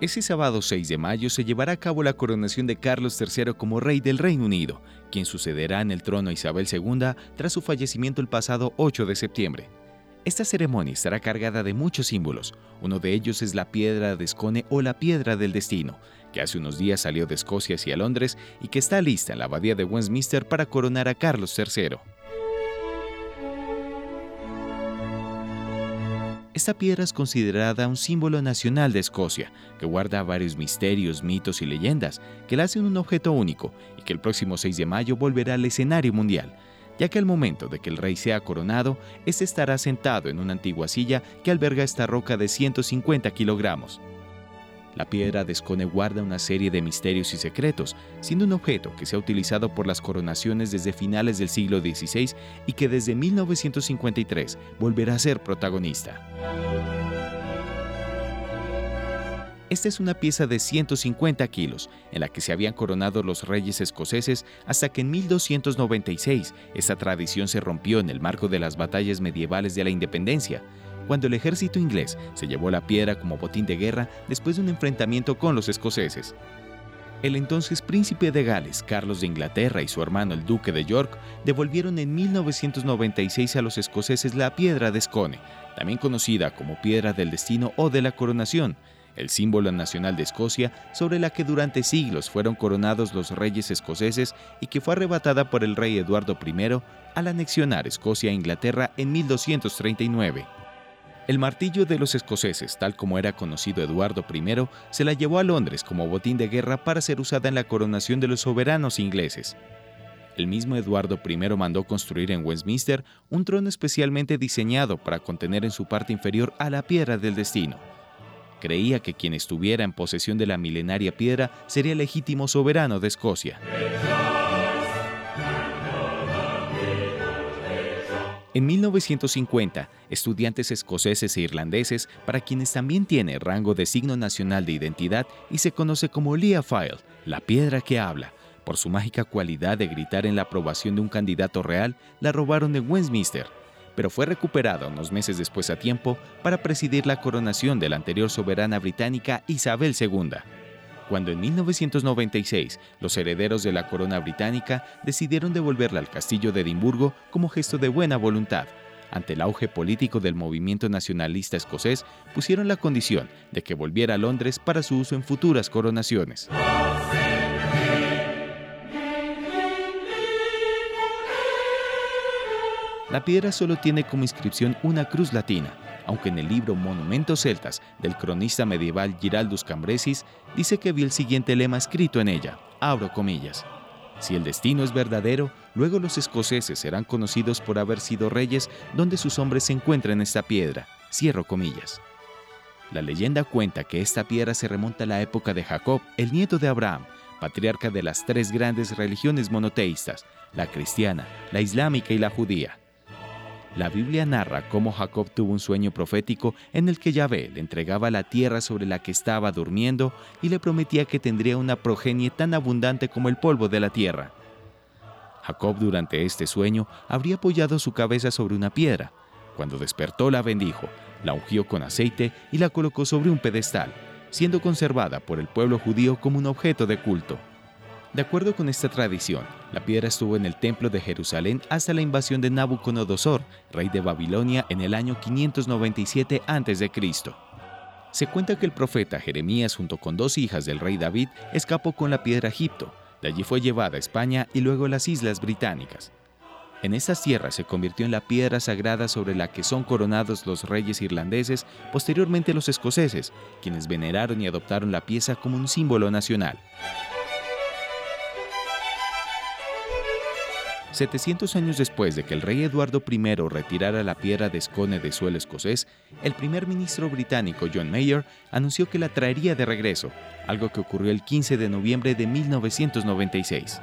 Ese sábado 6 de mayo se llevará a cabo la coronación de Carlos III como rey del Reino Unido, quien sucederá en el trono a Isabel II tras su fallecimiento el pasado 8 de septiembre. Esta ceremonia estará cargada de muchos símbolos. Uno de ellos es la piedra de Scone o la piedra del destino, que hace unos días salió de Escocia hacia Londres y que está lista en la abadía de Westminster para coronar a Carlos III. Esta piedra es considerada un símbolo nacional de Escocia, que guarda varios misterios, mitos y leyendas, que la hacen un objeto único y que el próximo 6 de mayo volverá al escenario mundial, ya que al momento de que el rey sea coronado, éste estará sentado en una antigua silla que alberga esta roca de 150 kilogramos. La piedra de guarda una serie de misterios y secretos, siendo un objeto que se ha utilizado por las coronaciones desde finales del siglo XVI y que desde 1953 volverá a ser protagonista. Esta es una pieza de 150 kilos, en la que se habían coronado los reyes escoceses hasta que en 1296 esta tradición se rompió en el marco de las batallas medievales de la independencia, cuando el ejército inglés se llevó la piedra como botín de guerra después de un enfrentamiento con los escoceses. El entonces príncipe de Gales, Carlos de Inglaterra, y su hermano el duque de York devolvieron en 1996 a los escoceses la piedra de Scone, también conocida como piedra del destino o de la coronación, el símbolo nacional de Escocia sobre la que durante siglos fueron coronados los reyes escoceses y que fue arrebatada por el rey Eduardo I al anexionar Escocia a Inglaterra en 1239. El martillo de los escoceses, tal como era conocido Eduardo I, se la llevó a Londres como botín de guerra para ser usada en la coronación de los soberanos ingleses. El mismo Eduardo I mandó construir en Westminster un trono especialmente diseñado para contener en su parte inferior a la piedra del destino. Creía que quien estuviera en posesión de la milenaria piedra sería legítimo soberano de Escocia. En 1950, estudiantes escoceses e irlandeses, para quienes también tiene rango de signo nacional de identidad y se conoce como Leah File, la piedra que habla, por su mágica cualidad de gritar en la aprobación de un candidato real, la robaron de Westminster, pero fue recuperada unos meses después a tiempo para presidir la coronación de la anterior soberana británica Isabel II cuando en 1996 los herederos de la corona británica decidieron devolverla al castillo de Edimburgo como gesto de buena voluntad. Ante el auge político del movimiento nacionalista escocés, pusieron la condición de que volviera a Londres para su uso en futuras coronaciones. La piedra solo tiene como inscripción una cruz latina, aunque en el libro Monumentos Celtas del cronista medieval Giraldus Cambresis dice que vio el siguiente lema escrito en ella, abro comillas. Si el destino es verdadero, luego los escoceses serán conocidos por haber sido reyes donde sus hombres se encuentran en esta piedra, cierro comillas. La leyenda cuenta que esta piedra se remonta a la época de Jacob, el nieto de Abraham, patriarca de las tres grandes religiones monoteístas, la cristiana, la islámica y la judía. La Biblia narra cómo Jacob tuvo un sueño profético en el que Yahvé le entregaba la tierra sobre la que estaba durmiendo y le prometía que tendría una progenie tan abundante como el polvo de la tierra. Jacob durante este sueño habría apoyado su cabeza sobre una piedra. Cuando despertó la bendijo, la ungió con aceite y la colocó sobre un pedestal, siendo conservada por el pueblo judío como un objeto de culto. De acuerdo con esta tradición, la piedra estuvo en el templo de Jerusalén hasta la invasión de Nabucodonosor, rey de Babilonia, en el año 597 a.C. Se cuenta que el profeta Jeremías, junto con dos hijas del rey David, escapó con la piedra a Egipto. De allí fue llevada a España y luego a las Islas Británicas. En estas tierras se convirtió en la piedra sagrada sobre la que son coronados los reyes irlandeses, posteriormente los escoceses, quienes veneraron y adoptaron la pieza como un símbolo nacional. 700 años después de que el rey Eduardo I retirara la piedra de Scone de suelo escocés, el primer ministro británico John Mayer anunció que la traería de regreso, algo que ocurrió el 15 de noviembre de 1996.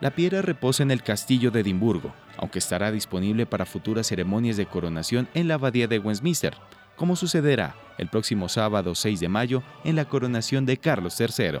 La piedra reposa en el castillo de Edimburgo, aunque estará disponible para futuras ceremonias de coronación en la abadía de Westminster, como sucederá el próximo sábado 6 de mayo en la coronación de Carlos III.